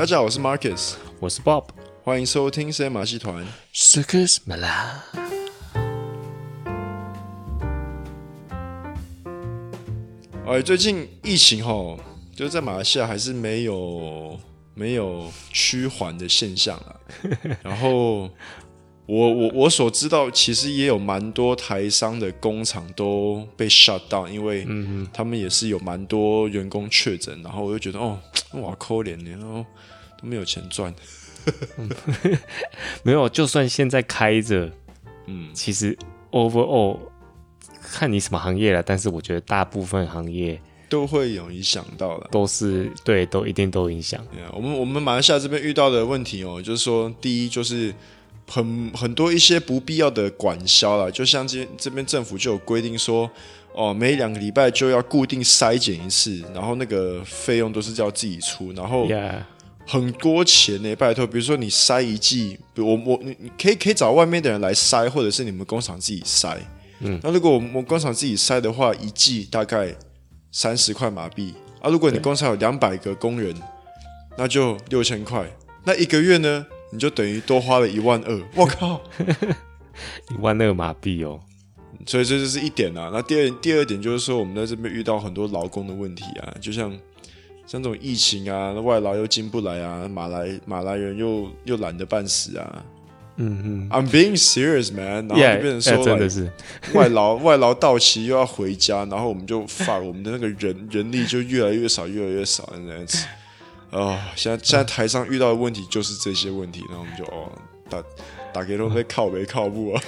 大家好，我是 Marcus，我是 Bob，欢迎收听 C 马戏团。Circus Malala。哎，最近疫情吼，就是在马来西亚还是没有没有趋缓的现象啊。然后我我我所知道，其实也有蛮多台商的工厂都被 shut down，因为他们也是有蛮多员工确诊。然后我就觉得哦，哇，可怜，然后都没有钱赚。没有，就算现在开着，嗯，其实 overall 看你什么行业了，但是我觉得大部分行业都会有影响到的，都是对，都一定都影响。Yeah, 我们我们马来西亚这边遇到的问题哦，就是说，第一就是很很多一些不必要的管销了，就像这这边政府就有规定说，哦，每两个礼拜就要固定筛检一次，然后那个费用都是要自己出，然后。很多钱呢，拜托，比如说你筛一季，比如我我你你可以可以找外面的人来筛，或者是你们工厂自己筛。嗯，那如果我们工厂自己筛的话，一季大概三十块马币啊。如果你工厂有两百个工人，那就六千块。那一个月呢，你就等于多花了一万二。我靠，一万二马币哦。所以这就是一点啊。那第二第二点就是说，我们在这边遇到很多劳工的问题啊，就像。像这种疫情啊，外劳又进不来啊，马来马来人又又懒得半死啊。嗯嗯，I'm being serious, man。然后就变成说，真的是 外劳外劳到期又要回家，然后我们就发我们的那个人人力就越来越少，越来越少这样子。哦，现在现在台上遇到的问题就是这些问题，然后我们就哦打打给都被靠没靠不啊。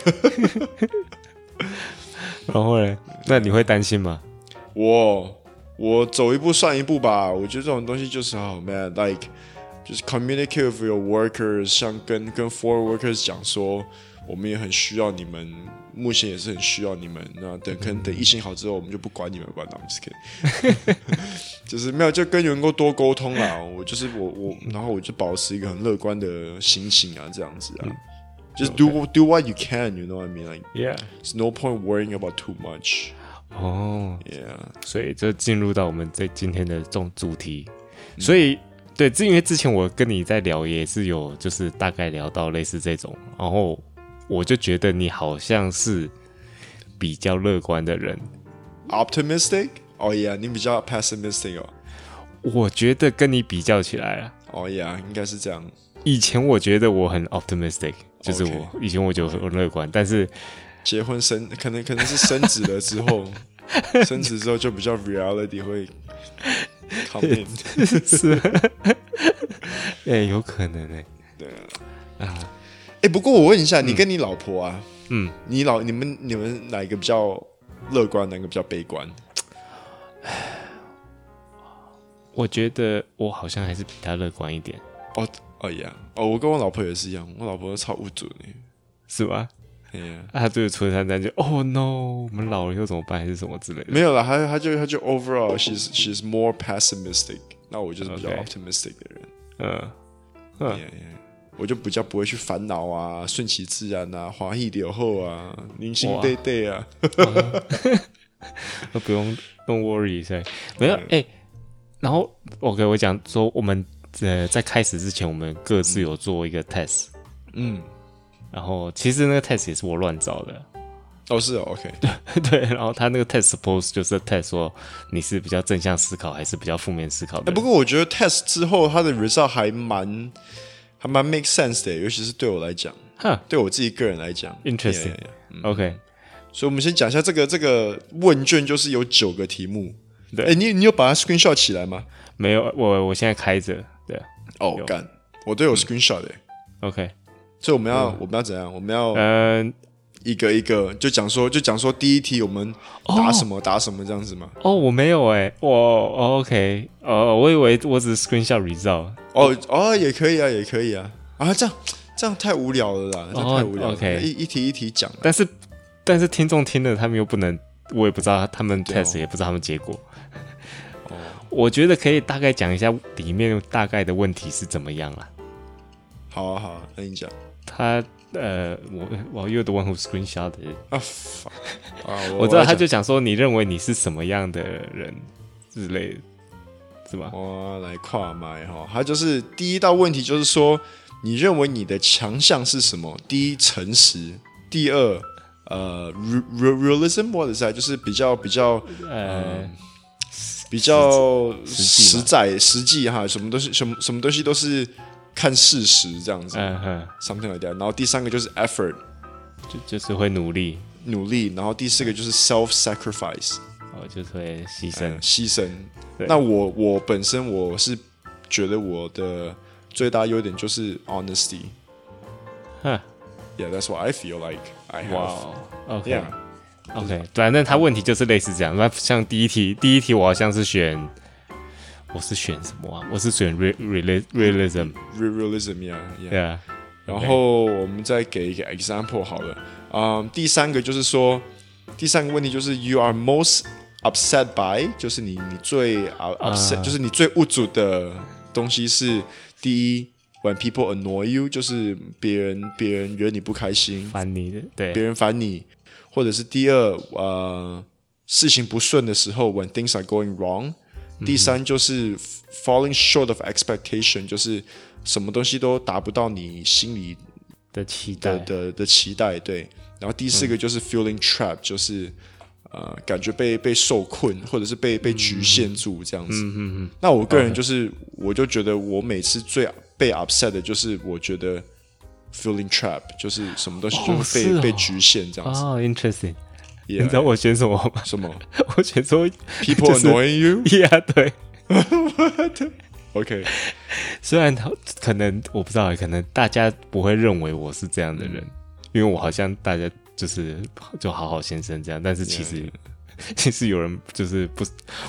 然后呢？那你会担心吗？我。我走一步算一步吧，我觉得这种东西就是好，man，like 就是 communicate with your workers，像跟跟 foreign workers 讲说，我们也很需要你们，目前也是很需要你们。那等可能等疫情好之后，我们就不管你们吧，那我们就就是没有就跟员工多沟通啦。我就是我我，然后我就保持一个很乐观的心情啊，这样子啊，就是 do do what you can，you know what I mean？Like yeah，it's no point worrying about too much。哦，Yeah，所以就进入到我们这今天的这种主题，嗯、所以对，这因为之前我跟你在聊也是有，就是大概聊到类似这种，然后我就觉得你好像是比较乐观的人，optimistic，哦、oh、yeah，你比较 pessimistic 哦，我觉得跟你比较起来啊，哦 yeah，应该是这样，以前我觉得我很 optimistic，就是我.以前我就很乐观，但是。结婚生可能可能是生子了之后，生子之后就比较 reality 会 come in 是，哎、欸，有可能哎、欸，对啊，啊，哎、欸，不过我问一下，嗯、你跟你老婆啊，嗯，你老你们你们哪一个比较乐观，哪个比较悲观？我觉得我好像还是比他乐观一点。哦哦呀，哦，我跟我老婆也是一样，我老婆超不准的，是吧.啊，他对春山丹就哦 no，我们老了又怎么办，还是什么之类的？没有了，他他就他就 overall，she's she's more pessimistic。那我就是比较 optimistic 的人。嗯嗯.我就比较不会去烦恼啊，顺其自然啊，华裔留后啊，零星对对啊，都 不用 don't worry 一下。没有哎、欸，然后我给我讲说，我们呃在开始之前，我们各自有做一个 test。嗯。然后其实那个 test 也是我乱找的，哦是哦，OK，对 对，然后他那个 test suppose 就是 test 说你是比较正向思考还是比较负面思考的。不过我觉得 test 之后他的 result 还蛮还蛮 make sense 的，尤其是对我来讲，哈，对我自己个人来讲，interesting，OK。所以我们先讲一下这个这个问卷，就是有九个题目。对，哎，你你有把它 screenshot 起来吗？没有，我我现在开着。对，哦干，我都有 screenshot 的。OK。所以我们要，我们要怎样？我们要，嗯，一个一个就讲说，就讲说第一题我们答什么答什么这样子吗？哦，我没有哎，我 OK，呃，我以为我只是 screenshot result。哦哦，也可以啊，也可以啊，啊，这样这样太无聊了啦，这样太无聊了。OK，一一题一题讲，但是但是听众听了，他们又不能，我也不知道他们 test 也不知道他们结果。哦，我觉得可以大概讲一下里面大概的问题是怎么样啦。好啊好啊，那你讲。他呃，我我 you're the one who screenshot 啊，啊，我知道，他就讲说，你认为你是什么样的人之类的，是吧？我来跨麦哈，他就是第一道问题就是说，你认为你的强项是什么？第一，诚实；第二，呃，realism，或者是就是比较比较呃。比较实在实际哈，什么东西什么什么东西都是看事实这样子，嗯哼，something like that。然后第三个就是 effort，就就是会努力努力。然后第四个就是 self sacrifice，哦，就是会牺牲牺牲。那我我本身我是觉得我的最大优点就是 honesty。哼，Yeah，that's what I feel like I have。哇，OK。OK，反正他问题就是类似这样。那像第一题，第一题我好像是选，我是选什么啊？我是选 realism，realism，yeah，yeah。然后我们再给一个 example 好了。嗯，第三个就是说，第三个问题就是 you are most upset by，就是你你最 upset，就是你最无助的东西是第一，when people annoy you，就是别人别人惹你不开心，烦你的，对，别人烦你。或者是第二，呃，事情不顺的时候，when things are going wrong。嗯、第三就是 falling short of expectation，就是什么东西都达不到你心里的期待的的，的期待。对，然后第四个就是 feeling trapped，就是呃，感觉被被受困，或者是被被局限住这样子。嗯嗯嗯。那我个人就是.我就觉得我每次最被 upset 的就是，我觉得。Feeling trap 就是什么东西就是被、被局限这样子。哦，interesting。你知道我选什么吗？什么？我选说 people annoying you。Yeah，对。OK。虽然他可能我不知道，可能大家不会认为我是这样的人，嗯、因为我好像大家就是就好好先生这样，但是其实.其实有人就是不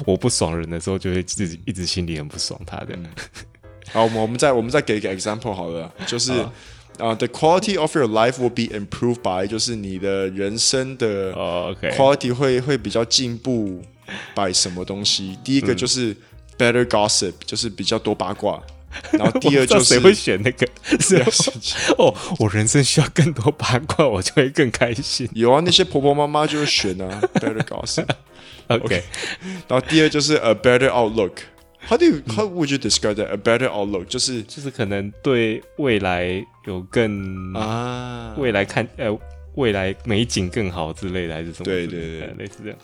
我不爽人的时候，就会自己一直心里很不爽他的。嗯、好，我们我们再我们再给一个 example 好了，就是。哦啊、uh，the quality of your life will be improved by，就是你的人生的 quality 会、oh. 会比较进步，by 什么东西？第一个就是 better gossip，就是比较多八卦。然后第二就是谁会选那个？哦，我人生需要更多八卦，我就会更开心。有啊，那些婆婆妈妈就会选啊，better gossip。OK，然后第二就是 a better outlook。How do you, how would you describe that? A better outlook 就是就是可能对未来有更啊未来看呃未来美景更好之类的还是什么？对对对，类似这样。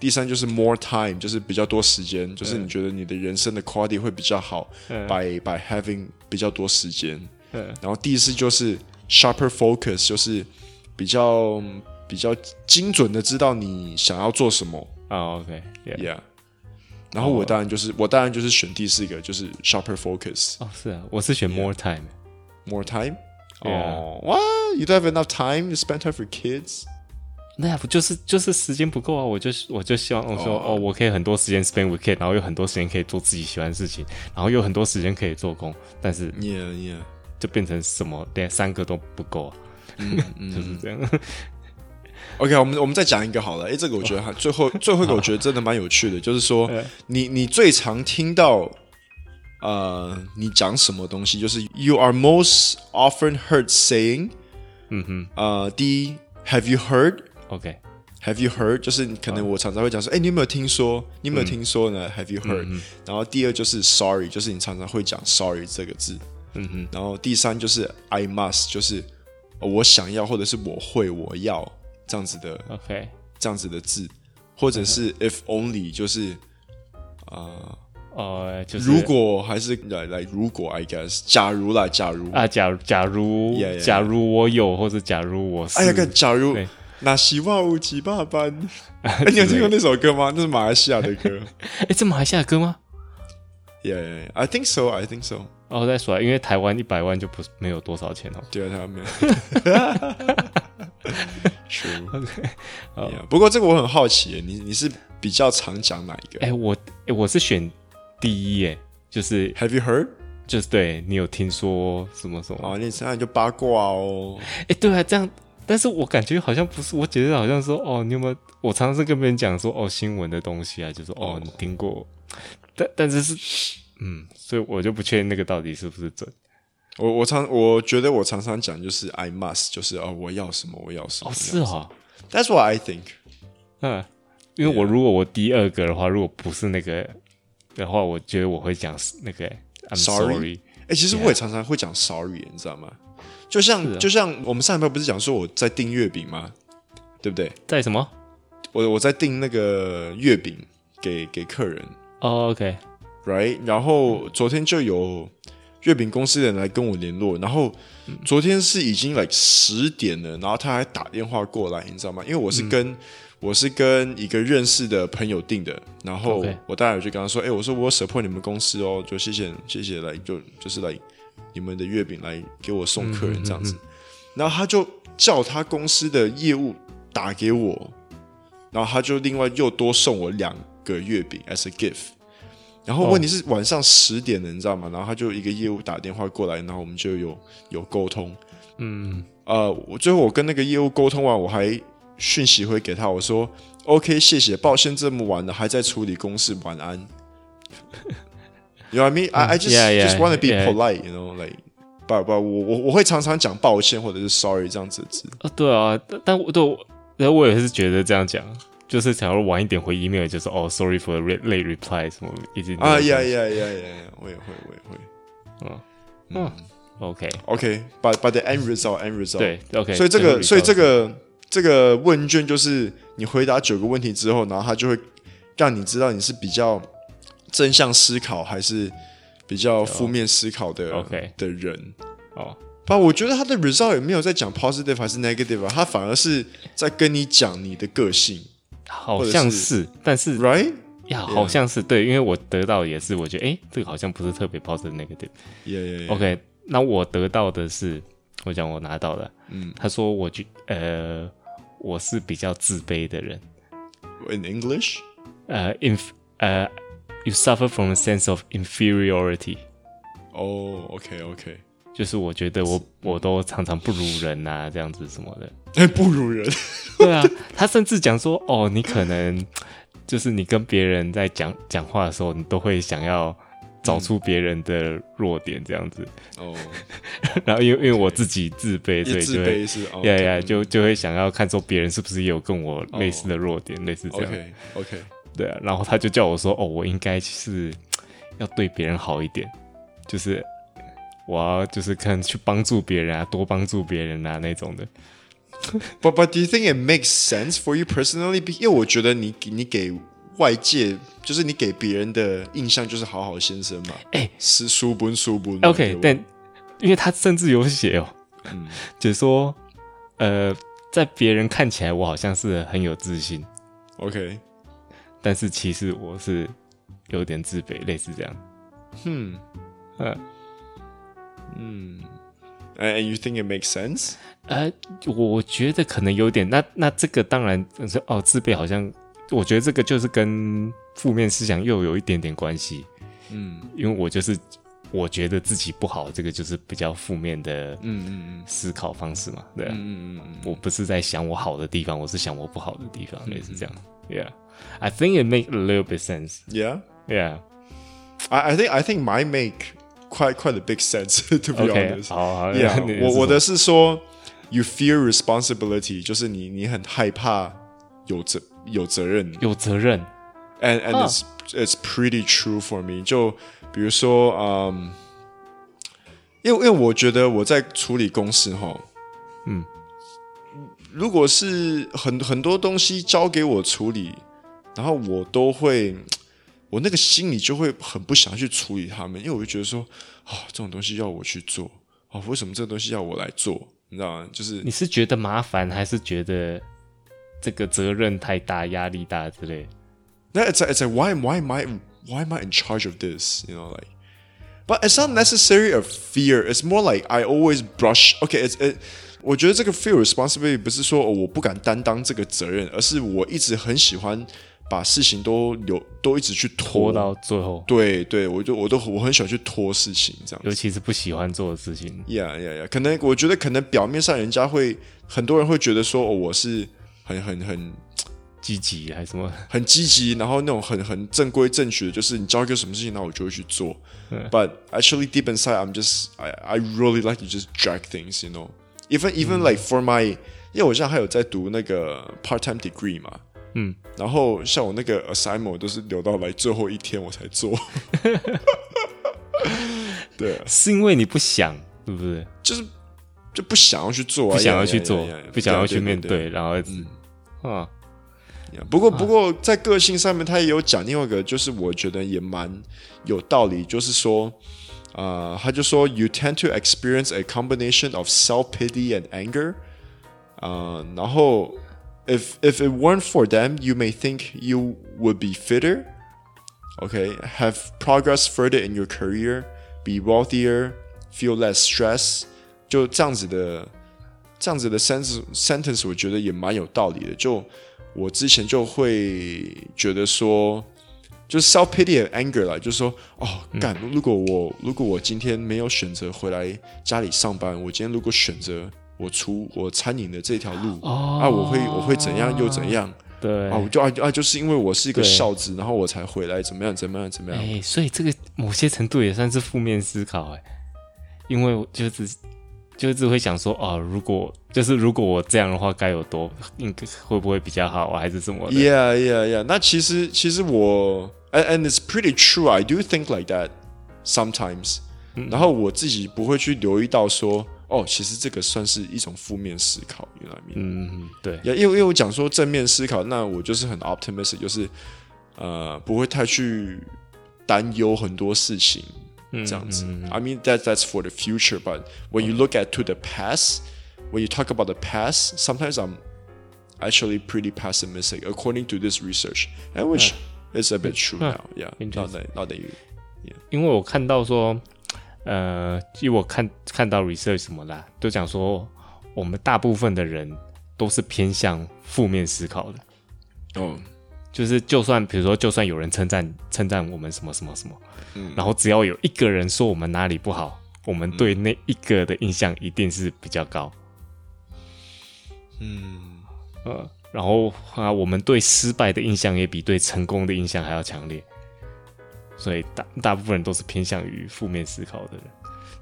第三就是 more time，就是比较多时间，就是你觉得你的人生的 quality 会比较好，by by having 比较多时间。然后第四就是 sharper focus，就是比较比较精准的知道你想要做什么。啊，OK，Yeah。然后我当然就是、oh. 我当然就是选第四个，就是 sharper focus。哦，是啊，我是选 more time，more time。哦，What? You don't have enough time to spend time for kids？那不就是就是时间不够啊？我就我就希望我说、oh. 哦，我可以很多时间 spend with kids，然后有很多时间可以做自己喜欢的事情，然后有很多时间可以做工，但是 yeah yeah，就变成什么连三个都不够啊，就是这样。OK，我们我们再讲一个好了。哎，这个我觉得还最后最后一个我觉得真的蛮有趣的，就是说你你最常听到呃你讲什么东西，就是 You are most often heard saying，嗯哼，呃，第一 Have you heard？OK，Have you heard？就是可能我常常会讲说，哎，你有没有听说？你有没有听说呢？Have you heard？然后第二就是 Sorry，就是你常常会讲 Sorry 这个字，嗯哼。然后第三就是 I must，就是我想要或者是我会我要。这样子的，OK，这样子的字，或者是 if only，就是啊，呃，就是如果还是来来，如果 I guess，假如啦，假如啊，假如假如，yeah, yeah, 假如我有，或者假如我是，哎呀，看，假如那希望无几百般，哎，你有听过那首歌吗？那是马来西亚的歌，哎，这马来西亚的歌吗？Yeah，I think so，I think so。哦，再说，因为台湾一百万就不没有多少钱哦。对啊，台湾没有。True，OK。不过这个我很好奇，你你是比较常讲哪一个？哎，我哎我是选第一，哎，就是 Have you heard？就是对你有听说什么什么？哦，你现在就八卦哦。哎，对啊，这样，但是我感觉好像不是，我觉得好像说，哦，你有没有？我常常是跟别人讲说，哦，新闻的东西啊，就说，哦，你听过？但但是是。嗯，所以我就不确定那个到底是不是准。我我常我觉得我常常讲就是 I must，就是哦，我要什么我要什么。哦，是哦，That's what I think。嗯，因为我如果我第二个的话，如果不是那个的话，我觉得我会讲那个 I'm sorry。哎、欸，其实我也常常会讲 sorry，你知道吗？就像、啊、就像我们上一排不是讲说我在订月饼吗？对不对？在什么？我我在订那个月饼给给客人。哦、oh,，OK，right。然后昨天就有月饼公司的人来跟我联络，然后昨天是已经来十点了，然后他还打电话过来，你知道吗？因为我是跟、嗯、我是跟一个认识的朋友订的，然后我待会就跟他说：“哎、我说我 support 你们公司哦，就谢谢谢谢来就就是来你们的月饼来给我送客人这样子。嗯嗯嗯”然后他就叫他公司的业务打给我。然后他就另外又多送我两个月饼 as a gift，然后问题是晚上十点了，你知道吗？然后他就一个业务打电话过来，然后我们就有有沟通。嗯，呃，我最后我跟那个业务沟通完，我还讯息回给他，我说 OK，谢谢，抱歉这么晚了还在处理公事，晚安。You know what I mean? I I just just want to be polite, you know, like 不不，我我我会常常讲抱歉或者是 sorry 这样子的字。啊，对啊，但但我后我也是觉得这样讲，就是假如晚一点回 email，就是哦，sorry for the late reply 什么，已经啊呀呀呀呀，我也会，我也会，嗯。嗯，OK，OK，but but the end result，end result，对，OK，所以这个，所以这个这个问卷就是你回答九个问题之后，然后他就会让你知道你是比较正向思考还是比较负面思考的 OK 的人哦。啊，我觉得他的 result 也没有在讲 positive 还是 negative 啊，他反而是在跟你讲你的个性，好像是，是但是 right 呀，好像是对，因为我得到也是，我觉得哎，这个好像不是特别 positive negative。Yeah, yeah, yeah. OK，那我得到的是，我讲我拿到了，嗯，他说我觉呃，我是比较自卑的人。In English，呃、uh,，inf 呃、uh,，you suffer from a sense of inferiority。哦，OK，OK。就是我觉得我我都常常不如人呐，这样子什么的。哎，不如人。对啊，他甚至讲说，哦，你可能 就是你跟别人在讲讲话的时候，你都会想要找出别人的弱点，这样子。哦。然后因为因为我自己自卑，所以就会是，呀呀，就就会想要看说别人是不是也有跟我类似的弱点，类似这样。OK OK。对啊，然后他就叫我说，哦，我应该是 要对别人好一点，就是。我要就是可能去帮助别人啊，多帮助别人啊那种的。But but do you think it makes sense for you personally？因为我觉得你你给外界就是你给别人的印象就是好好先生嘛。哎、欸，是书本书本。OK，但因为他甚至有写哦，嗯，就是说呃，在别人看起来我好像是很有自信。OK，但是其实我是有点自卑，类似这样。嗯嗯。嗯，And you think it makes sense？呃，我觉得可能有点。那那这个当然是哦，自卑好像，我觉得这个就是跟负面思想又有一点点关系。嗯，因为我就是我觉得自己不好，这个就是比较负面的嗯嗯嗯思考方式嘛。对啊，嗯嗯嗯，我不是在想我好的地方，我是想我不好的地方，类似这样。Yeah，I think it makes a little bit sense. Yeah, yeah. I I think I think my make. Quite quite a big sense to be honest. 好好，Yeah，我我的是说，you fear responsibility，就是你你很害怕有责有责任有责任，and and it's it's pretty true for me。就比如说，嗯，因为因为我觉得我在处理公事哈，嗯，如果是很很多东西交给我处理，然后我都会。我那个心里就会很不想去处理他们，因为我就觉得说，啊、哦，这种东西要我去做，哦，为什么这个东西要我来做？你知道吗？就是你是觉得麻烦，还是觉得这个责任太大、压力大之类？那 it's like, it's like why why am I why am I in charge of this? You know, like, but it's not necessarily a fear. It's more like I always brush. Okay, it's it. 我觉得这个 feel responsibility 不是说、哦、我不敢担当这个责任，而是我一直很喜欢。把事情都留，都一直去拖，拖到最后。对对，我就我都我很喜欢去拖事情，这样。尤其是不喜欢做的事情。呀呀呀！可能我觉得，可能表面上人家会很多人会觉得说，哦，我是很很很积极还是什么，很积极，然后那种很很正规正确的，就是你交一个什么事情，那我就会去做。But actually, deep inside, I'm just I I really like to just drag things, you know. Even even like for my，因为我现在还有在读那个 part time degree 嘛。嗯，然后像我那个 assignment 都是留到来最后一天我才做。对、啊，是因为你不想，对不对？就是就不想要去做、啊，不想要去做，不想要去面对，对对对然后嗯啊。不过，不过在个性上面，他也有讲另外一个，就是我觉得也蛮有道理，就是说，呃，他就说，you tend to experience a combination of self pity and anger，呃，然后 ，if if it weren't for them, you may think you would be fitter, okay, have progress further in your career, be wealthier, feel less stress，就这样子的，这样子的 sentence sentence，我觉得也蛮有道理的，就。我之前就会觉得说，就是 self pity and anger 啦，就是说，哦，干，如果我如果我今天没有选择回来家里上班，我今天如果选择 我出我餐饮的这条路，哦、啊，我会我会怎样又怎样？对，啊，我就啊啊，就是因为我是一个孝子，然后我才回来，怎么样怎么样怎么样？哎、欸，所以这个某些程度也算是负面思考，哎，因为就是。就是会想说哦，如果就是如果我这样的话，该有多应该会不会比较好啊，还是什么？Yeah, yeah, yeah。那其实其实我，and and it's pretty true. I do think like that sometimes、嗯。然后我自己不会去留意到说，哦，其实这个算是一种负面思考，你知道吗？嗯，对。因为因为我讲说正面思考，那我就是很 optimistic，就是呃不会太去担忧很多事情。这样子、嗯嗯、I mean that that's for the future, but when you look at to the past, when you talk about the past, sometimes I'm actually pretty pessimistic according to this research, and which is a bit true now. Yeah, not that not that you. Yeah. 因为我看到说， 呃，因为我看看到 research 什么啦，都讲说我们大部分的人都是偏向负面思考的。哦。就是，就算比如说，就算有人称赞称赞我们什么什么什么，嗯，然后只要有一个人说我们哪里不好，我们对那一个的印象一定是比较高，嗯，呃，然后啊，我们对失败的印象也比对成功的印象还要强烈，所以大大部分人都是偏向于负面思考的人，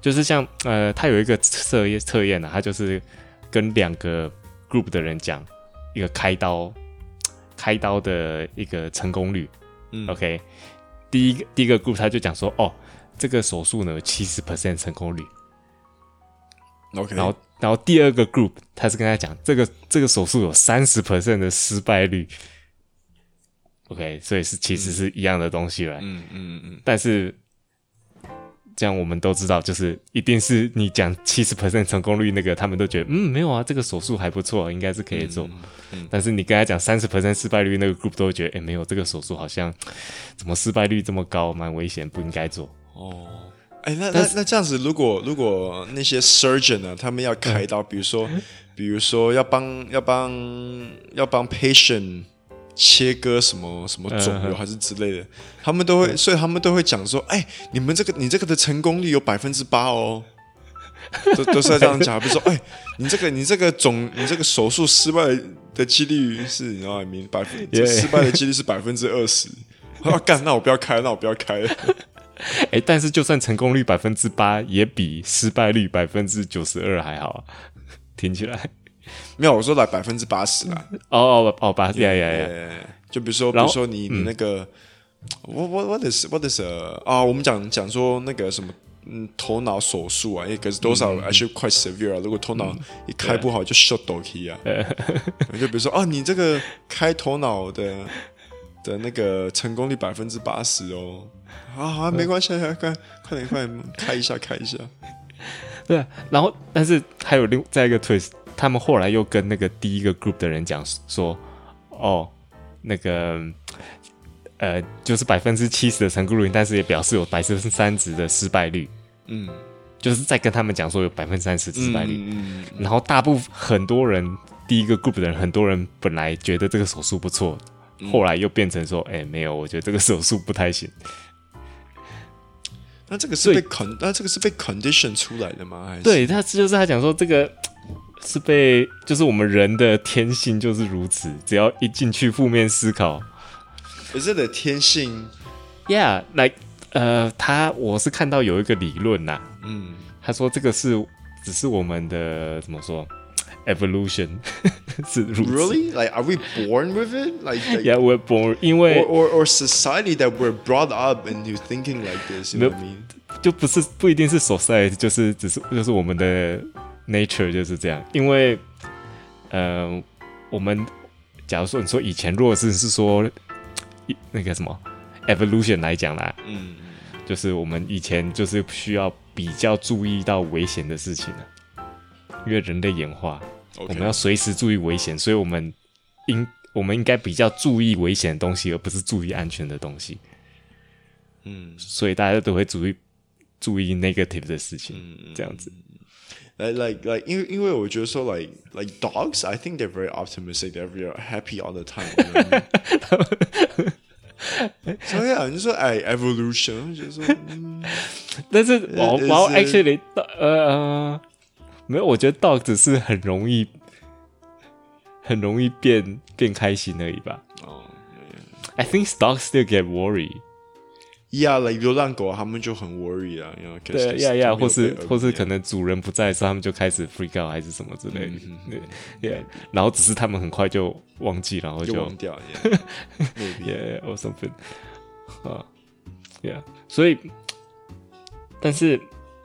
就是像呃，他有一个测验测验呢，他就是跟两个 group 的人讲一个开刀。开刀的一个成功率，嗯，OK，第一个第一个 group 他就讲说，哦，这个手术呢七十 percent 成功率，OK，然后然后第二个 group 他是跟他讲，这个这个手术有三十 percent 的失败率，OK，所以是其实是一样的东西了，嗯嗯嗯，但是。这样我们都知道，就是一定是你讲七十 percent 成功率那个，他们都觉得嗯没有啊，这个手术还不错，应该是可以做。嗯嗯、但是你跟他讲三十 percent 失败率，那个 group 都会觉得哎没有，这个手术好像怎么失败率这么高，蛮危险，不应该做。哦，哎，那那那这样子，如果如果那些 surgeon 呢，他们要开刀，嗯、比如说比如说要帮要帮要帮 patient。切割什么什么肿瘤还是之类的，嗯、他们都会，所以他们都会讲说，哎，你们这个你这个的成功率有百分之八哦，都都是在这样讲，比如说，哎，你这个你这个肿你这个手术失败的几率是，你知道吗？百分失败的几率是百分之二十，我 要干，那我不要开，那我不要开了。哎，但是就算成功率百分之八，也比失败率百分之九十二还好，听起来。没有，我说来百分之八十啦。哦哦哦，八十呀呀呀！就比如说，比如说你你那个，我我我的是我的是啊，我们讲讲说那个什么，嗯，头脑手术啊，因为可是多少还是 quite severe 啊。如果头脑一开不好，就 shut down 啊。就比如说啊，你这个开头脑的的那个成功率百分之八十哦。好好，没关系，快快点快点开一下开一下。对，然后但是还有另再一个 twist。他们后来又跟那个第一个 group 的人讲说，哦，那个，呃，就是百分之七十的成功率，但是也表示有百分之三十的失败率。嗯，就是在跟他们讲说有百分之三十失败率。嗯，嗯，嗯，然后大部分很多人，第一个 group 的人，很多人本来觉得这个手术不错，后来又变成说，哎，没有，我觉得这个手术不太行。那这个是被 con，那这个是被 condition 出来的吗？还是对，他就是他讲说这个。是被，就是我们人的天性就是如此，只要一进去负面思考，可是的天性，Yeah，like，呃，他我是看到有一个理论呐，嗯，他说这个是只是我们的怎么说，evolution 是如此。Really? Like, are we born with it? Like, like Yeah, we're born，因为 or, or or society that we're brought up into thinking like this. You know what I mean? 就不是不一定是 society，就是只是就是我们的 nature 就是这样。因为，呃，我们假如说你说以前，如果是是说那个什么 evolution 来讲啦，嗯，就是我们以前就是需要比较注意到危险的事情了，因为人类演化.我们要随时注意危险，所以我们应我们应该比较注意危险的东西，而不是注意安全的东西。嗯，所以大家都会注意。注意 negative 的事情，嗯、这样子。Like like like，因为因为我觉得说，like like dogs，I think they're very optimistic，they're happy all the time。所以啊，你说哎，evolution，就是说，嗯、但是我我 actually，呃，没有，我觉得 dog 只是很容易，很容易变变开心而已吧。哦、oh, yeah.，I think dogs still get worried。 Yeah，like 流浪狗，他们就很 worry 啊，因为对呀呀，或是或是可能主人不在的时候，他们就开始 freak out 还是什么之类的，对、，yeah，然后只是他们很快就忘记，然后就，就忘掉，yeah，or something，啊，yeah，所以，但是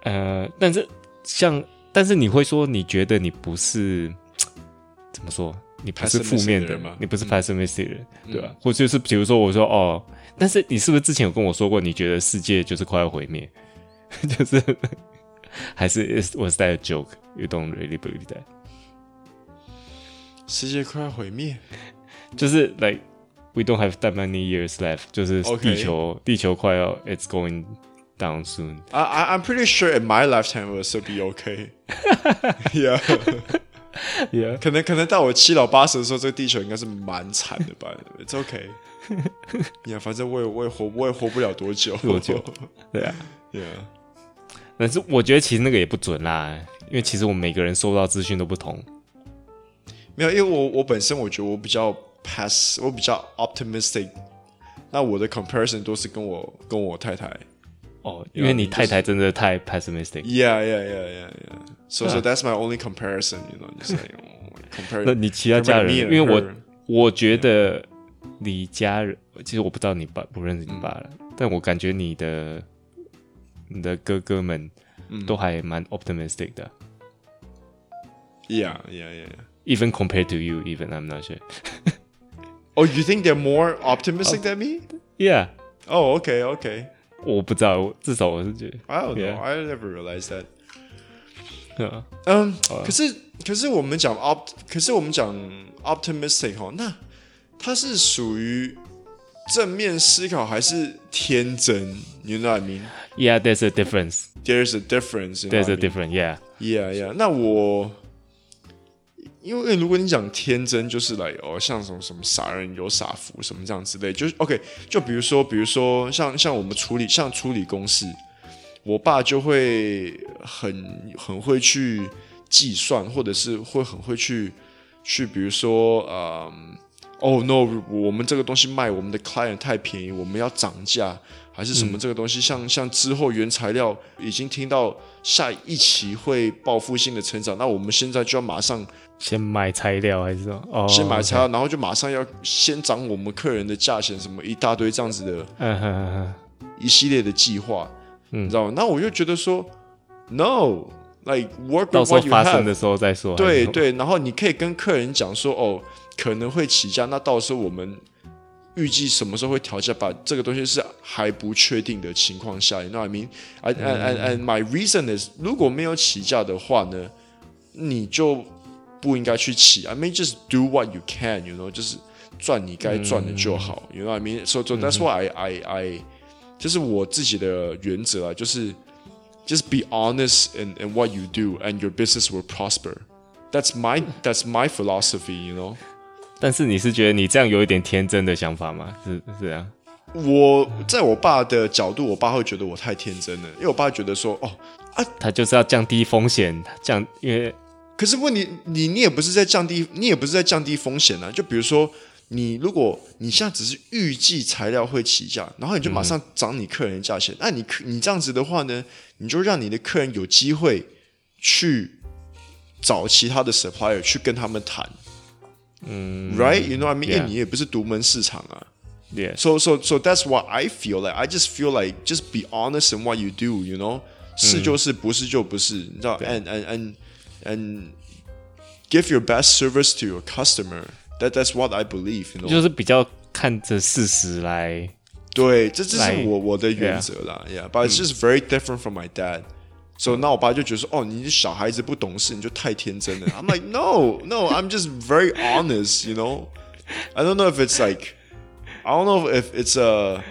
呃，但是像，但是你会说，你觉得你不是怎么说？你不是负面的吗？你不是 pessimistic 人，对吧？或者是比如说，我说哦。但是你是不是之前有跟我说过，你觉得世界就是快要毁灭，就是还是 was that a joke? You don't really believe that？世界快要毁灭，就是 like we don't have that many years left，就是地球.地球快要 it's going down soon。I I I'm pretty sure in my lifetime will still be okay。Yeah yeah，可能可能到我七老八十的时候，这个地球应该是蛮惨的吧？It's okay。呀，反正我也我也活我也活不了多久多久，对啊，Yeah。但是我觉得其实那个也不准啦，因为其实我们每个人收到资讯都不同。没有，因为我我本身我觉得我比较 pass，我比较 optimistic。那我的 comparison 都是跟我跟我太太。哦，因为你太太真的太 pessimistic。Yeah, yeah, yeah, yeah, yeah. So, so that's my only comparison. You know, just like compare. 那你其他家人，因为我我觉得。你家人其实我不知道你爸不认识你爸了，嗯，但我感觉你的你的哥哥们都还蛮 optimistic 的。Yeah, yeah, yeah. Even compared to you, even I'm not sure. Oh, you think they're more optimistic than me? Yeah. Oh, okay, okay. 我不知道，至少我是觉得。I don't know. I never realized that. 嗯嗯，可是可是我们讲 opt，可是我们讲 optimistic 哦，那。 它是属于正面思考还是天真？You know what I mean? Yeah, there's a difference. There's a difference. There's a difference. Yeah, yeah, yeah. 那我因为如果你讲天真，就是来哦，像什么什么傻人有傻福什么这样之类，就是 OK。就比如说，比如说像像我们处理像处理公式，我爸就会很很会去计算，或者是会很会去去，比如说嗯。哦、oh, no！我们这个东西卖我们的 client 太便宜，我们要涨价还是什么？这个东西、嗯、像像之后原材料已经听到下一期会报复性的成长，那我们现在就要马上先买材料还是说哦，先买材料.然后就马上要先涨我们客人的价钱，什么一大堆这样子的，嗯哼一系列的计划，嗯，你知道吗？那我就觉得说，no，like work with what you have，到时候发生的时候再说，对对，然后你可以跟客人讲说，哦。可能会起价，那到时候我们预计什么时候会调价？把这个东西是还不确定的情况下，you know what I mean? And, and, and my reason is，如果没有起价的话呢，你就不应该去起。I mean just do what you can，you know，就是赚你该赚的就好。You know what I mean? So, so that's why I, I, I，这是我自己的原则啊，就是 just be honest in, in what you do and your business will prosper. That's my, that's my philosophy, you know. 但是你是觉得你这样有一点天真的想法吗？是是啊，我在我爸的角度，我爸会觉得我太天真了，因为我爸觉得说，哦啊，他就是要降低风险，降，因为可是问题，你你也不是在降低，你也不是在降低风险啊。就比如说，你如果你现在只是预计材料会起价，然后你就马上涨你客人的价钱，那、嗯、你你这样子的话呢，你就让你的客人有机会去。找其他的 supplier 去跟他们谈。嗯，right？You know what I mean？因为.你也不是独门市场啊。Yeah. So so so that's what I feel like. I just feel like just be honest in what you do. You know，是就是，不是就不是。你知道，and and and and give your best service to your customer. That that's what I believe. You know，就是比较看着事实来，对，这这是来我我的原则啦。Yeah, but it's just very different from my dad. So 那我爸就觉得说，哦，你小孩子不懂事，你就太天真了。I'm like, no, no, I'm just very honest. You know, I don't know if it's like, I don't know if it's a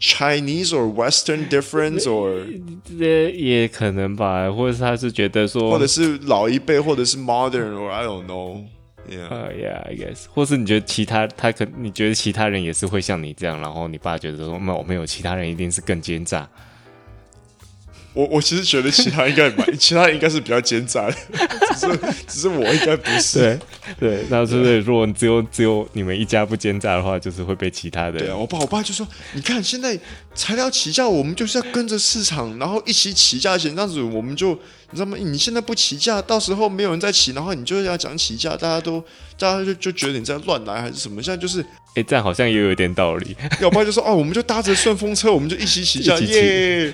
Chinese or Western difference or 这也可能吧，或者是他是觉得说，或者是老一辈，或者是 modern or I don't know. Yeah. 呃、uh,，Yeah，I guess，或是你觉得其他他可，你觉得其他人也是会像你这样，然后你爸觉得说，没有没有，其他人一定是更奸诈。我我其实觉得其他应该蛮，其他人应该是比较奸诈的，只是只是我应该不是。对对，那是不是如果只有只有你们一家不奸诈的话，就是会被其他的。对啊，我爸我爸就说，你看现在材料起价，我们就是要跟着市场，然后一起起价钱，这样子我们就你知道吗？你现在不起价，到时候没有人再起，然后你就要讲起价，大家都大家就就觉得你在乱来还是什么？现在就是，哎，这样好像也有一点道理。要不然就说，哦，我们就搭着顺风车，我们就一起起价，耶！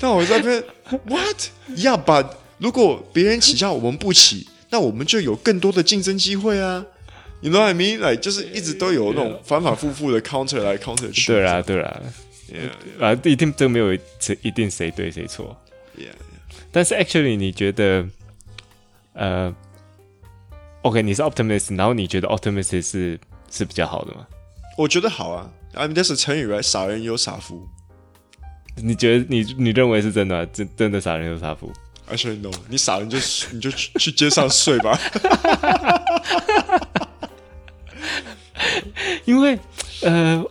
那我在那边，what？要把如果别人起价，我们不起，那我们就有更多的竞争机会啊。You know what I mean？来，就是一直都有那种反反复复的 counter 来 counter 去。对啦，对啦，yeah, 啊，一定都没有谁一定谁对谁错。Yeah, yeah. 但是 actually，你觉得，呃，OK，你是 optimist，然后你觉得 optimist 是是比较好的吗？我觉得好啊。I mean，这是成语来，傻人有傻福。你觉得你你认为是真的、啊？真真的傻人有傻福？Actually no，你傻人就你就去去街上睡吧。因为呃，我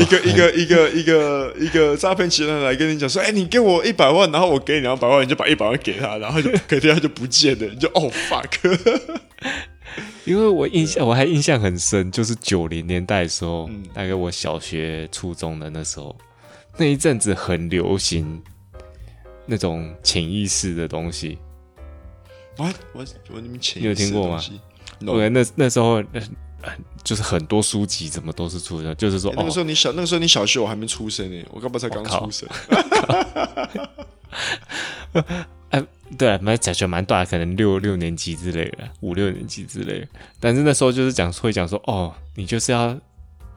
一个一个一个一个一个诈骗集团来跟你讲说，哎、欸，你给我一百万，然后我给你两百万，你就把一百万给他，然后就隔天他就不见了，你就哦 fuck。因为我印象 我还印象很深，就是九零年代的时候，嗯、大概我小学初中的那时候。那一阵子很流行那种潜意识的东西。What？我我你们潜意识你有听过吗？No. OK，那那时候就是很多书籍怎么都是出生，就是说、欸、那个时候你小、哦、那个时候你小学我还没出生呢，我刚不才刚出生。哎，对啊，蛮小学蛮大，可能六六年级之类的，五六年级之类的。但是那时候就是讲会讲说，哦，你就是要。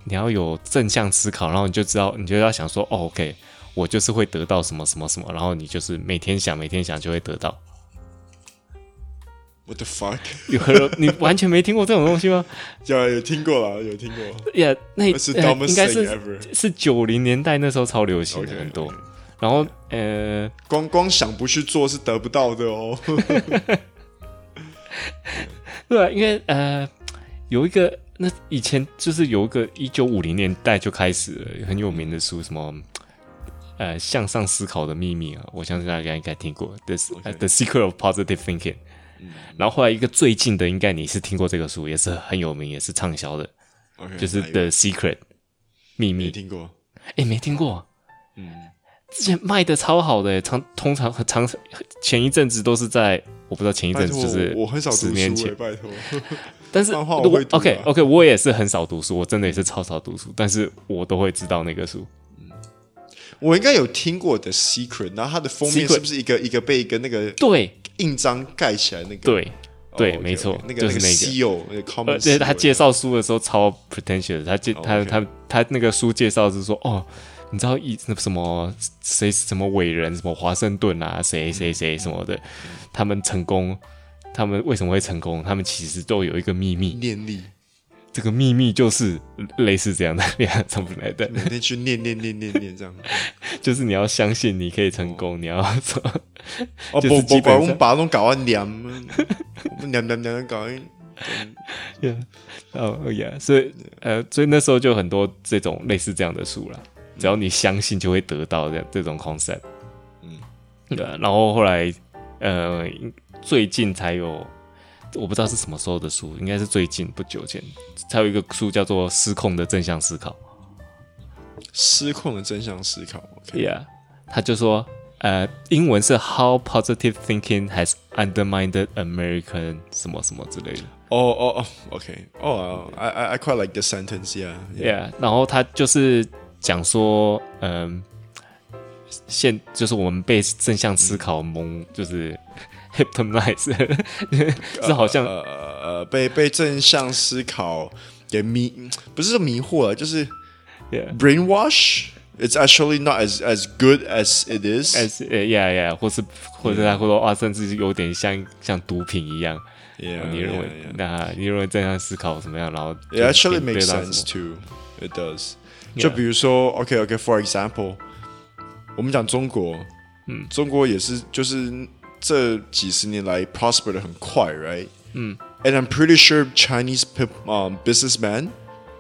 你要有正向思考，然后你就知道，你就要想说，哦，OK，我就是会得到什么什么什么，然后你就是每天想，每天想就会得到。What the fuck？有你完全没听过这种东西吗？有有听过了，有听过。Yeah，，那是应该是是九零年代那时候超流行的很多。Okay, okay. 然后呃，光光想不去做是得不到的哦。对啊，因为呃有一个。那以前就是有一个一九五零年代就开始了很有名的书，什么呃向上思考的秘密啊，我相信大家应该听过，The The Secret of Positive Thinking。然后后来一个最近的，应该你是听过这个书，也是很有名，也是畅销的，就是 The Secret 秘密。没听过？哎，没听过。嗯，之前卖的超好的，常通常常前一阵子都是在，我不知道前一阵子就是我很少十年前，拜托。但是我 OK OK，我也是很少读书，我真的也是超少读书，但是我都会知道那个书。嗯，我应该有听过的 Secret，然后它的封面是不是一个一个被一个那个对印章盖起来那个？对对，没错，那个就是那个个 common。而且他介绍书的时候超 pretentious，他介他他他那个书介绍是说哦，你知道一什么谁什么伟人什么华盛顿啊，谁谁谁什么的，他们成功。他们为什么会成功？他们其实都有一个秘密，念力。这个秘密就是类似这样的，念怎么来的？每天去念念念念念，这样。就是你要相信你可以成功，哦、你要说。哦，不不不，我们把那种搞完念，我们念念念搞完。哦哦呀，所以呃，所以那时候就很多这种类似这样的书了。只要你相信，就会得到这样这种 concept。嗯，对。然后后来呃。最近才有，我不知道是什么时候的书，应该是最近不久前才有一个书叫做《失控的正向思考》。失控的正向思考，OK，yeah,，他就说，呃，英文是 How positive thinking has undermined American 什么什么之类的。哦哦哦，OK，哦、oh,，I I I quite like the sentence，yeah，yeah，, yeah 然后他就是讲说，嗯，现就是我们被正向思考蒙，就是 hypnotize，这好像呃呃被被正向思考给迷，不是说迷惑了，就是 brainwash。It's actually not as as good as it is. As yeah yeah，或是或者他会说哇，甚至有点像像毒品一样。Yeah，你认为那你认为正向思考怎么样？然后 it actually makes sense too. It does. 就比如说，OK OK，for example，我们讲中国，嗯，中国也是就是这几十年来 prosper 的很快，right？嗯，and I'm pretty sure Chinese um businessmen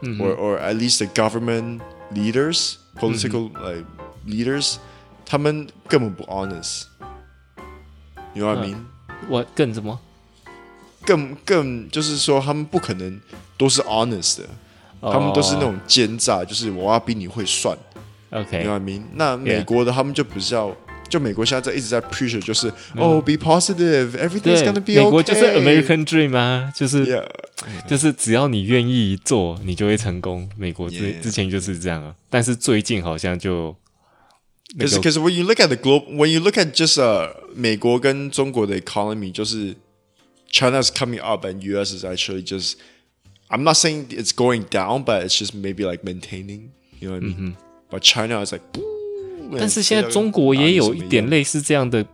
or or at least the government leaders. Political like leaders，他们根本不 honest，you know what I mean？我更什么？更更就是说，他们不可能都是 honest 的，他们都是那种奸诈，就是我要比你会算。OK，you know what I mean？那美国的他们就比较， 就美国现在在一直在 preach，就是哦，be positive，everything's gonna be OK。美国就是 American Dream 啊，就是就是只要你愿意做，你就会成功。美国之之前就是这样啊。但是最近好像就，可是可是 when you look at the globe，when you look at just 美国跟中国的 economy，就是 China is coming up and US is actually just I'm not saying it's going down，but it's just maybe like maintaining，you know what I mean？But China is like， 但是现在中国也有一点类似这样的，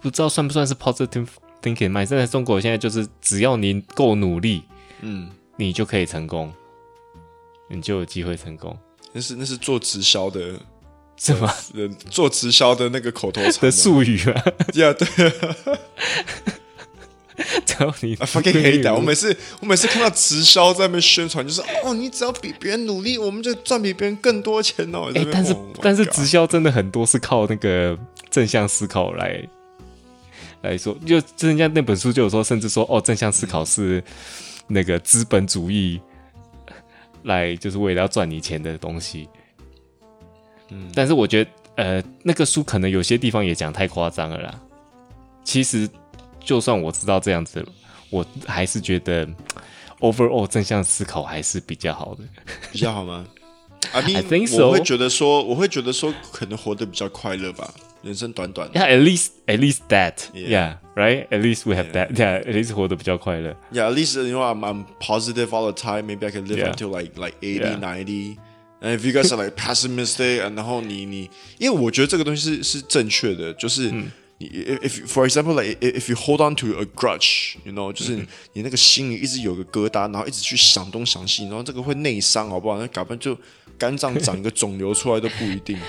不知道算不算是 positive thinking 嘛？现在中国现在就是只要你够努力，嗯，你就可以成功，你就有机会成功。那是那是做直销的，什么？做直销的那个口头禅的术语啊，对啊，对。只要你 fucking hate 我每次我每次看到直销在那边宣传，就是哦，你只要比别人努力，我们就赚比别人更多钱哦。哎，但是但是直销真的很多是靠那个正向思考来来说，就就人家那本书就有说，甚至说哦，正向思考是那个资本主义。来就是为了要赚你钱的东西，嗯，但是我觉得，呃，那个书可能有些地方也讲太夸张了啦。其实，就算我知道这样子，我还是觉得 overall 正向思考还是比较好的，比较好吗？I think so. 我会觉得说，我会觉得说，可能活得比较快乐吧。人生短短，Yeah, at least, at least that, yeah, right. At least we have that, yeah. At least 活得比较快乐。Yeah, at least you know I'm I'm positive all the time. Maybe I can live until like like eighty, ninety. And if you guys are like pessimistic, 然后你你，因为我觉得这个东西是是正确的，就是你 if for example like if you hold on to a grudge, you know，就是你那个心里一直有个疙瘩，然后一直去想东想西，然后这个会内伤，好不好？那搞不好就肝脏长一个肿瘤出来都不一定。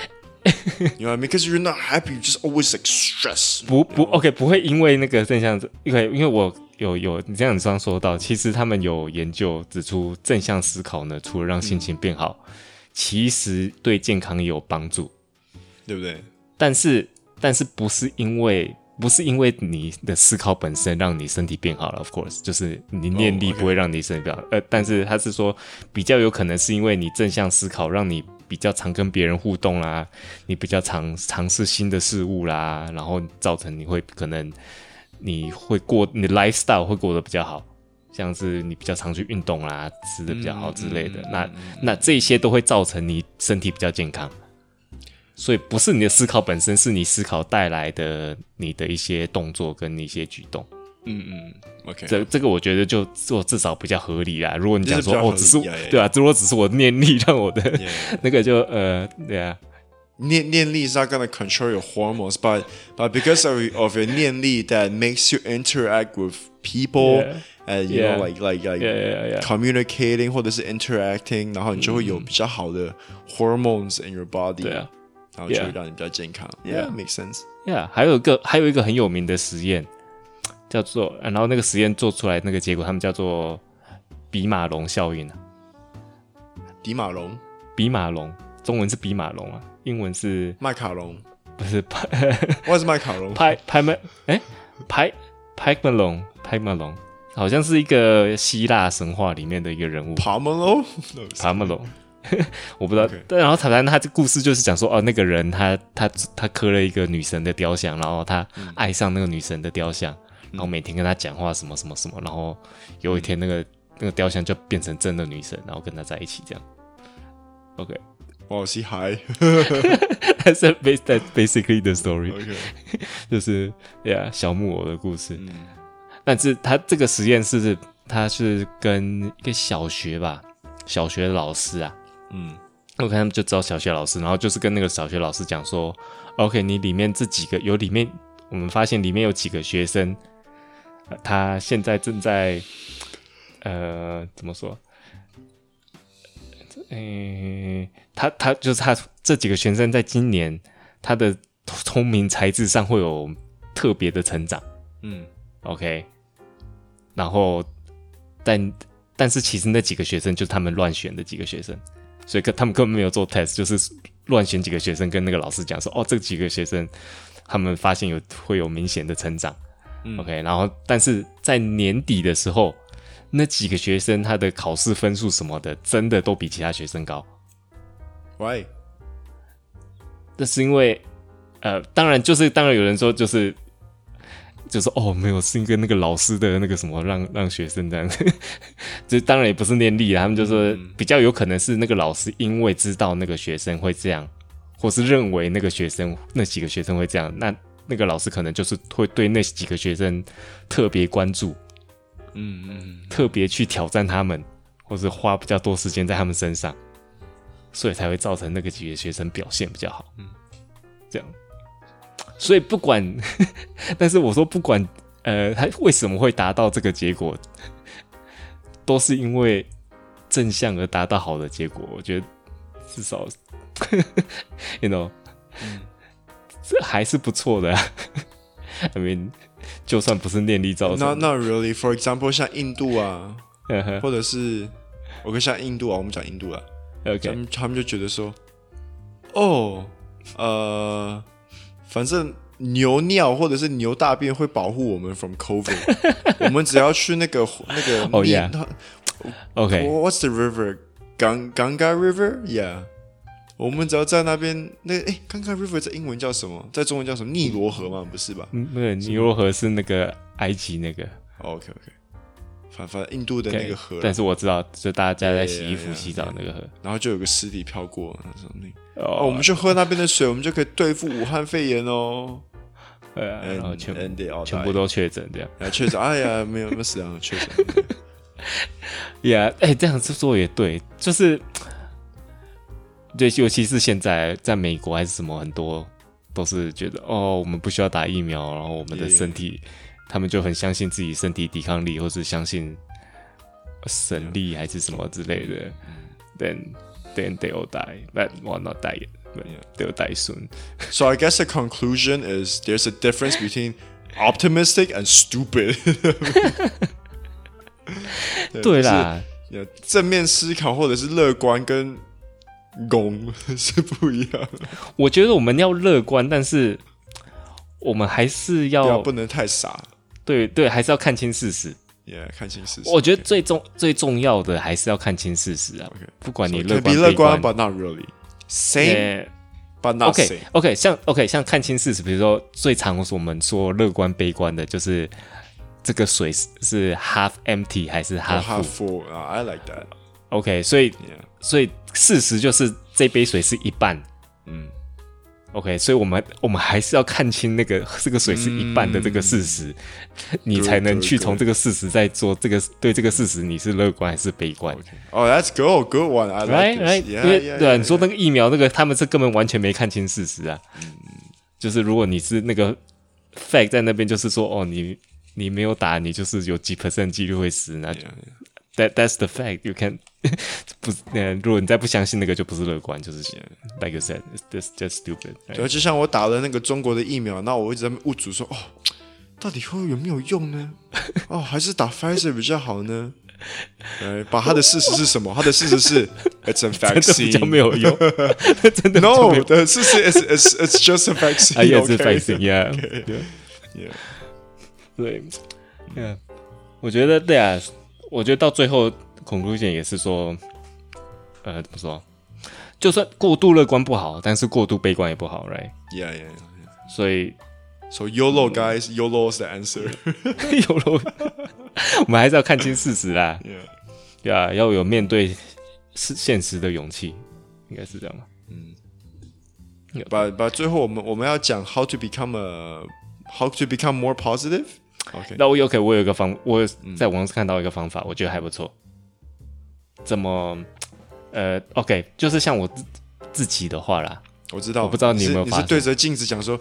You know I mean? Because you're not happy, you just always like stress. 不不，OK，不会因为那个正向，因为因为我有有你这样子刚说到，其实他们有研究指出，正向思考呢，除了让心情变好，嗯、其实对健康也有帮助，对不对？但是但是不是因为不是因为你的思考本身让你身体变好了，Of course，就是你念力不会让你身体变好，oh. 呃，但是他是说比较有可能是因为你正向思考让你。比较常跟别人互动啦，你比较常尝试新的事物啦，然后造成你会可能你会过你的 lifestyle 会过得比较好，像是你比较常去运动啦，吃的比较好之类的，嗯、那、嗯、那这些都会造成你身体比较健康。所以不是你的思考本身，是你思考带来的你的一些动作跟一些举动。嗯嗯，OK，这这个我觉得就做至少比较合理啦。如果你讲说哦，只是对啊，如果只是我念力让我的那个就呃，对啊，念念力是 not gonna control your hormones，but but because of of your 念力 that makes you interact with people and you know like like like communicating 或者是 interacting，然后你就会有比较好的 hormones in your body，对啊，然后就会让你比较健康。Yeah，makes sense。Yeah，还有一个还有一个很有名的实验。叫做，然后那个实验做出来那个结果，他们叫做比马龙效应啊。比马龙，比马龙，中文是比马龙啊，英文是麦卡龙，不是派，我是麦卡龙，派派麦，哎，派派马龙，派马龙，好像是一个希腊神话里面的一个人物。帕马龙，帕马龙，我不知道。然后反正他这故事就是讲说，哦，那个人他他他刻了一个女神的雕像，然后他爱上那个女神的雕像，嗯、然后每天跟他讲话什么什么什么，然后有一天那个、嗯、那个雕像就变成真的女神，然后跟他在一起这样。OK，哦，say hi。That's basically the story。就是呀，yeah, 小木偶的故事。嗯，但是他这个实验室是，他是跟一个小学吧。小学的老师啊，嗯，我看他们就找小学老师，然后就是跟那个小学老师讲说，OK，你里面这几个有里面，我们发现里面有几个学生，呃、他现在正在，呃，怎么说？诶、欸，他他就是他这几个学生在今年他的聪明才智上会有特别的成长，嗯，OK，然后但。但是其实那几个学生就是他们乱选的几个学生，所以他们根本没有做 test，就是乱选几个学生跟那个老师讲说，哦，这几个学生他们发现有会有明显的成长，嗯，OK，然后但是在年底的时候，那几个学生他的考试分数什么的真的都比其他学生高，Why？这是因为，呃，当然就是当然有人说就是。就说哦，没有是一个那个老师的那个什么让让学生这样，这当然也不是念力，他们就说比较有可能是那个老师因为知道那个学生会这样，或是认为那个学生那几个学生会这样，那那个老师可能就是会对那几个学生特别关注，嗯嗯，特别去挑战他们，或是花比较多时间在他们身上，所以才会造成那个几个学生表现比较好，嗯，这样。所以不管，但是我说不管，呃，他为什么会达到这个结果，都是因为正向而达到好的结果。我觉得至少，you know，嗯，这还是不错的啊。I mean，就算不是念力造成，not not really。For example，像印度啊，或者是我跟像印度啊，我们讲印度啊，OK，他们他们就觉得说，哦，呃。反正牛尿或者是牛大便会保护我们 from COVID，我们只要去那个那个哦、oh, yeah. OK，What's the river？Ganga River？Yeah，我们只要在那边那诶、个、Ganga River 在英文叫什么？在中文叫什么？尼罗河吗？不是吧？嗯，对，尼罗河是那个埃及那个。OK OK，反反正印度的那个河但是我知道，就大家在洗衣服、洗澡那个河，然后就有个尸体飘过那种那。哦，我们去喝那边的水，我们就可以对付武汉肺炎哦。对啊，然后全全部都确诊这样。啊，确诊，哎呀，没有没有死啊，确诊。呀，哎，这样子说也对，就是，对，尤其是现在在美国还是什么，很多都是觉得哦，我们不需要打疫苗，然后我们的身体，他们就很相信自己身体抵抗力，或是相信神力还是什么之类的。Then Then they will die, but well, not die yet. But they will die soon. so I guess the conclusion is there's a difference between optimistic and stupid. 对啦，正面思考或者是乐观跟拱是不一样。我觉得我们要乐观，但是我们还是要，要不能太傻。对对，还是要看清事实。Yeah, 看清事实。我觉得最重最重要的还是要看清事实啊。Okay. 不管你乐观悲 so, 观，乐观，but not really same, but not OK same. OK，像 OK 像看清事实，比如说最常我们说乐观悲观的，就是这个水是 half empty 还是 half full. Uh, I like that. OK，所以 Yeah. 所以事实就是这杯水是一半。嗯。OK，所以我们我们还是要看清那个这个水是一半的这个事实，嗯、你才能去从这个事实再做这个对这个事实你是乐观还是悲观？哦、okay. oh,，That's good, good one. I like right, right. Yeah, 因为 yeah, 对啊你说那个疫苗那个他们是根本完全没看清事实啊。嗯，就是如果你是那个 fact 在那边，就是说哦，你你没有打，你就是有几 percent 几率会死，那就。That that's the fact. You can 不是，如果你再不相信那个，就不是乐观，就是 like you said, it's just stupid。对，就像我打了那个中国的疫苗，那我一直在误主说，哦，到底会有没有用呢？哦，还是打 Pfizer 比较好呢？呃，把他的事实是什么？他的事实是 It's a vaccine，真的没有用，真的 No，的事实 is is it's just a vaccine。也是 vaccine，yeah，对，yeah，对，yeah，我觉得对啊。我觉得到最后，conclusion 也是说，呃，怎么说？就算过度乐观不好，但是过度悲观也不好，right？Yeah, yeah, yeah. 所以，So YOLO guys, YOLO is the answer. YOLO，我们还是要看清事实啦。Yeah, yeah，要有面对是现实的勇气，应该是这样吧。嗯，把把最后我们我们要讲 how to become a how to become more positive。OK，那我 OK，我有一个方，我在网上看到一个方法，我觉得还不错。怎么？呃，OK，就是像我自自己的话啦，我知道，我不知道你有没有对着镜子讲说，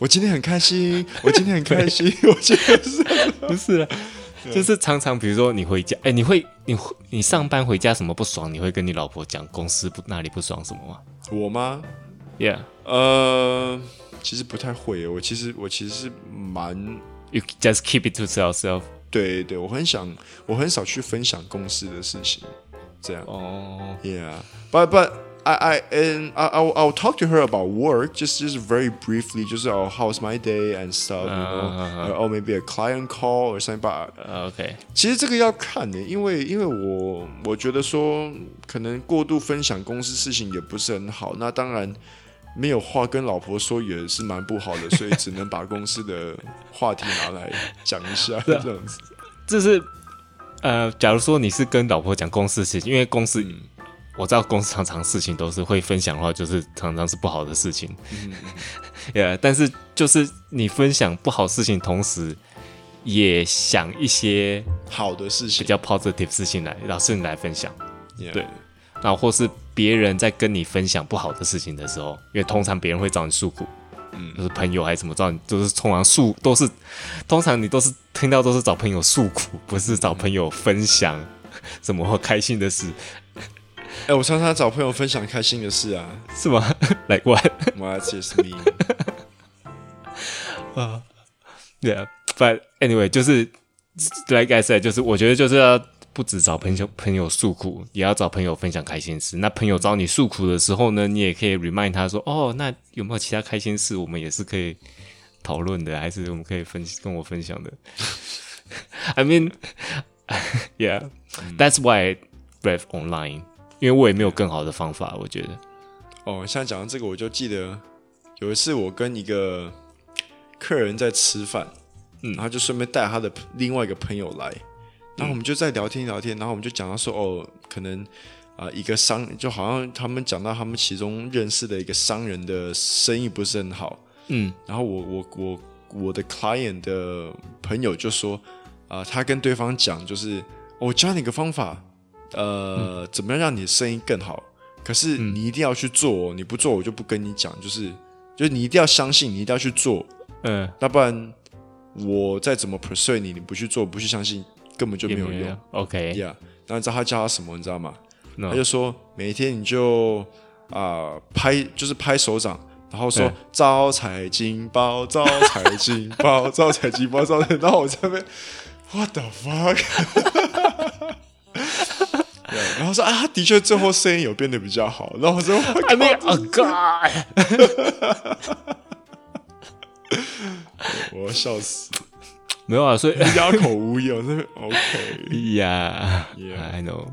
我今天很开心，我今天很开心，我今天是 不是了？就是常常比如说你回家，哎，你会你你上班回家什么不爽，你会跟你老婆讲公司不哪里不爽什么吗？我吗？Yeah，呃，其实不太会，我其实我其实是蛮 ，You just keep it to yourself。对对，我很想，我很少去分享公司的事情。这样哦、oh.，Yeah，but but I I and I I'll I'll talk to her about work just just very briefly，就是哦、oh,，how's my day and stuff，然后哦，maybe a client call or something。Uh, OK，其实这个要看的，因为因为我我觉得说可能过度分享公司事情也不是很好，那当然 没有话跟老婆说也是蛮不好的，所以只能把公司的话题拿来讲一下 这样子，这是。呃，假如说你是跟老婆讲公司事情，因为公司、嗯、我知道公司常常事情都是会分享的话，就是常常是不好的事情。嗯，呃，yeah, 但是就是你分享不好事情，同时也想一些好的事情，比较 positive 事情来，老师你来分享。Yeah. 对，然后或是别人在跟你分享不好的事情的时候，因为通常别人会找你诉苦。嗯，就是朋友还是怎么着，你都是通常诉都是，通常你都是听到都是找朋友诉苦，不是找朋友分享什么开心的事。哎、欸，我常常找朋友分享开心的事啊，是吗？Like what? What's this mean? 啊、uh,，Yeah，but anyway，就是 like I said，就是我觉得就是要。不止找朋友朋友诉苦，也要找朋友分享开心事。那朋友找你诉苦的时候呢，你也可以 remind 他说：“哦，那有没有其他开心事？我们也是可以讨论的，还是我们可以分跟我分享的。”I mean, yeah, that's why I read online，因为我也没有更好的方法，我觉得。哦，像讲到这个，我就记得有一次我跟一个客人在吃饭，嗯，然后就顺便带他的另外一个朋友来。然后我们就在聊天聊天，然后我们就讲到说，哦，可能啊、呃，一个商就好像他们讲到他们其中认识的一个商人的生意不是很好，嗯，然后我我我我的 client 的朋友就说，啊、呃，他跟对方讲，就是、哦、我教你一个方法，呃，嗯、怎么样让你的生意更好，可是你一定要去做，你不做我就不跟你讲，就是就是你一定要相信，你一定要去做，嗯，那不然我再怎么 persuade 你，你不去做，不去相信。根本就没有用。OK，Yeah，然后你知道他教他什么？你知道吗？No. 他就说每天你就啊、呃、拍，就是拍手掌，然后说招财进宝，招财进宝，招财进宝，招财。然后我这边，What the fuck？然后说啊，的确最后声音有变得比较好。然后我说，I mean, a god！我要笑死。没有啊，所以哑口无言。OK 呀，Yeah，I know。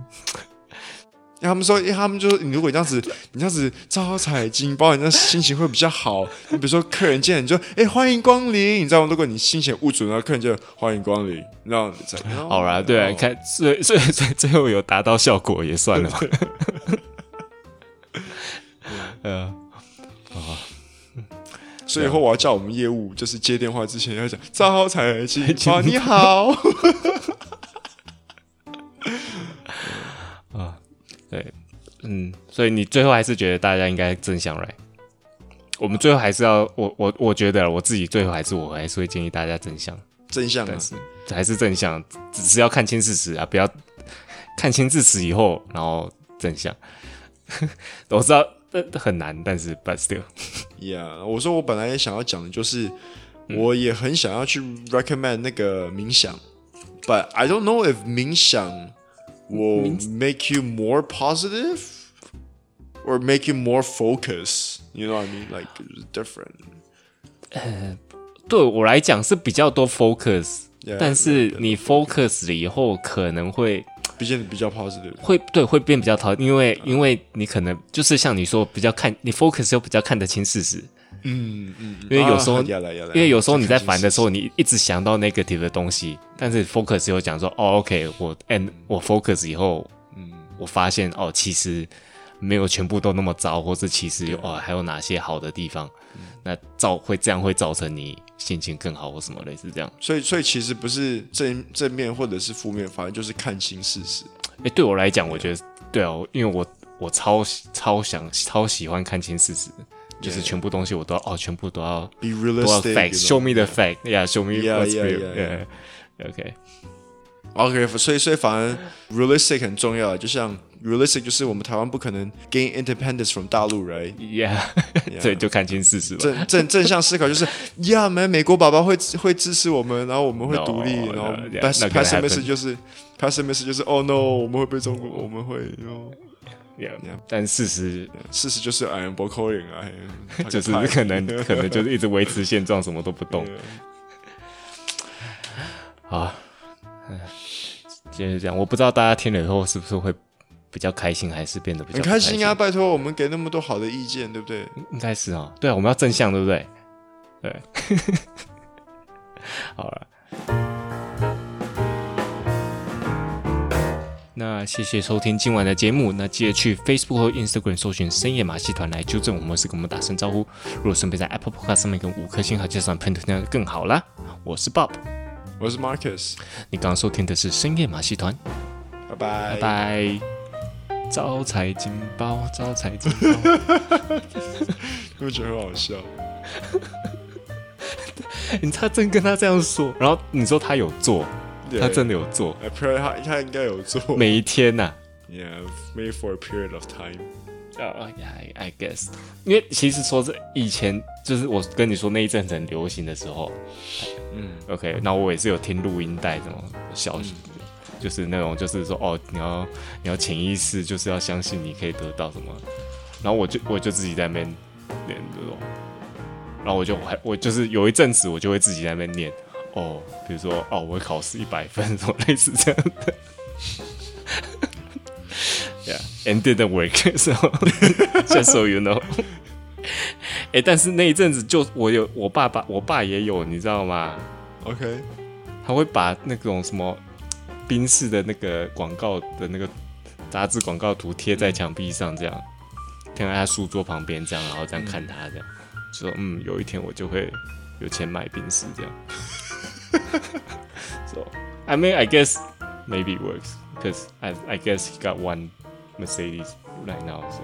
他们说，他们就说，你如果这样子，你这样子招财进宝，你那心情会比较好。你比如说，客人见你就哎欢迎光临，你知道吗？如果你心情不准，然后客人就欢迎光临，然后再好啦，对啊，看，所以所以最后有达到效果也算了嘛。所以以后我要叫我们业务，就是接电话之前要讲招财进宝，你好。啊，对，嗯，所以你最后还是觉得大家应该正向来。我们最后还是要，我我我觉得我自己最后还是我还是会建议大家正向，正向，但是还是正向，只是要看清事实啊，不要看清事实以后，然后正向。我知道。很难，但是 but still，yeah，我说我本来也想要讲的就是，我也很想要去 recommend 那个冥想，嗯，but I don't know if 冥想 will make you more positive or make you more focus. You know what I mean? Like different. 呃，对我来讲是比较多 focus，yeah, 但是你 focus 了以后可能会。比较比较 positive，会对会变比较讨厌，因为因为你可能就是像你说比较看你 focus 又比较看得清事实，嗯嗯，因为有时候、啊、因为有时候你在烦的时候，你一直想到 negative 的东西，但是 focus 又讲说哦 OK 我 and 我 focus 以后，嗯，我发现哦其实没有全部都那么糟，或是其实有哦还有哪些好的地方，嗯、那造会这样会造成你。心情更好或什么类似这样，所以所以其实不是正正面或者是负面，反正就是看清事实。哎、欸，对我来讲，我觉得对哦，因为我我超超想超喜欢看清事实就是全部东西我都要哦，全部都要 be realistic, facts，show me the fact，yeah，show me yeah, what's real，yeah, yeah, yeah. OK。OK，所以所以反而 realistic 很重要，就像 realistic 就是我们台湾不可能 gain independence from 大陆，right？Yeah，所以就看清事实了。正正正向思考就是，Yeah，美美国爸爸会会支持我们，然后我们会独立然后 pessimistic 就是 pessimistic 就是，Oh no，我们会被中国，我们会，Yeah，但事实事实就是 I am boring 啊，就是可能可能就是一直维持现状，什么都不动。好，就是这样，我不知道大家听了以后是不是会比较开心，还是变得比较很开心啊！拜托，我们给那么多好的意见，对不对？应该是啊，对啊，我们要正向，对不对？对，好了，那谢谢收听今晚的节目。那记得去 Facebook 和 Instagram 搜寻深夜马戏团来纠正我们，是跟我们打声招呼。如果顺便在 Apple Podcast 上面跟五颗星和介绍朋友，那更好啦。我是 Bob。我是 Marcus，你刚刚收听的是深夜马戏团，拜拜拜拜，招财进宝，招财进宝，我觉得很好笑。你他真跟他这样说，然后你说他有做他真的有做，I pray 他他应该有做，每一天呐、啊、，Yeah，made for a period of time。啊、uh,，I guess，因为其实说是以前，就是我跟你说那一阵子很流行的时候，嗯，OK，那我也是有听录音带，这种消息，就是那种就是说哦，你要你要潜意识就是要相信你可以得到什么，然后我就我就自己在那边念这种，然后我就还我就是有一阵子我就会自己在那边念，哦，比如说哦，我会考试一百分，什么类似这样的。Yeah, and didn't work. So just so you know. 哎、欸，但是那一阵子就我有我爸爸，我爸也有，你知道吗？OK，他会把那种什么宾士的那个广告的那个杂志广告图贴在墙壁上，这样贴在他书桌旁边，这样，然后这样看他，这样、就、说嗯，有一天我就会有钱买宾士这样。so I mean, I guess maybe it works because I I guess he got one. Mercedes right now, so.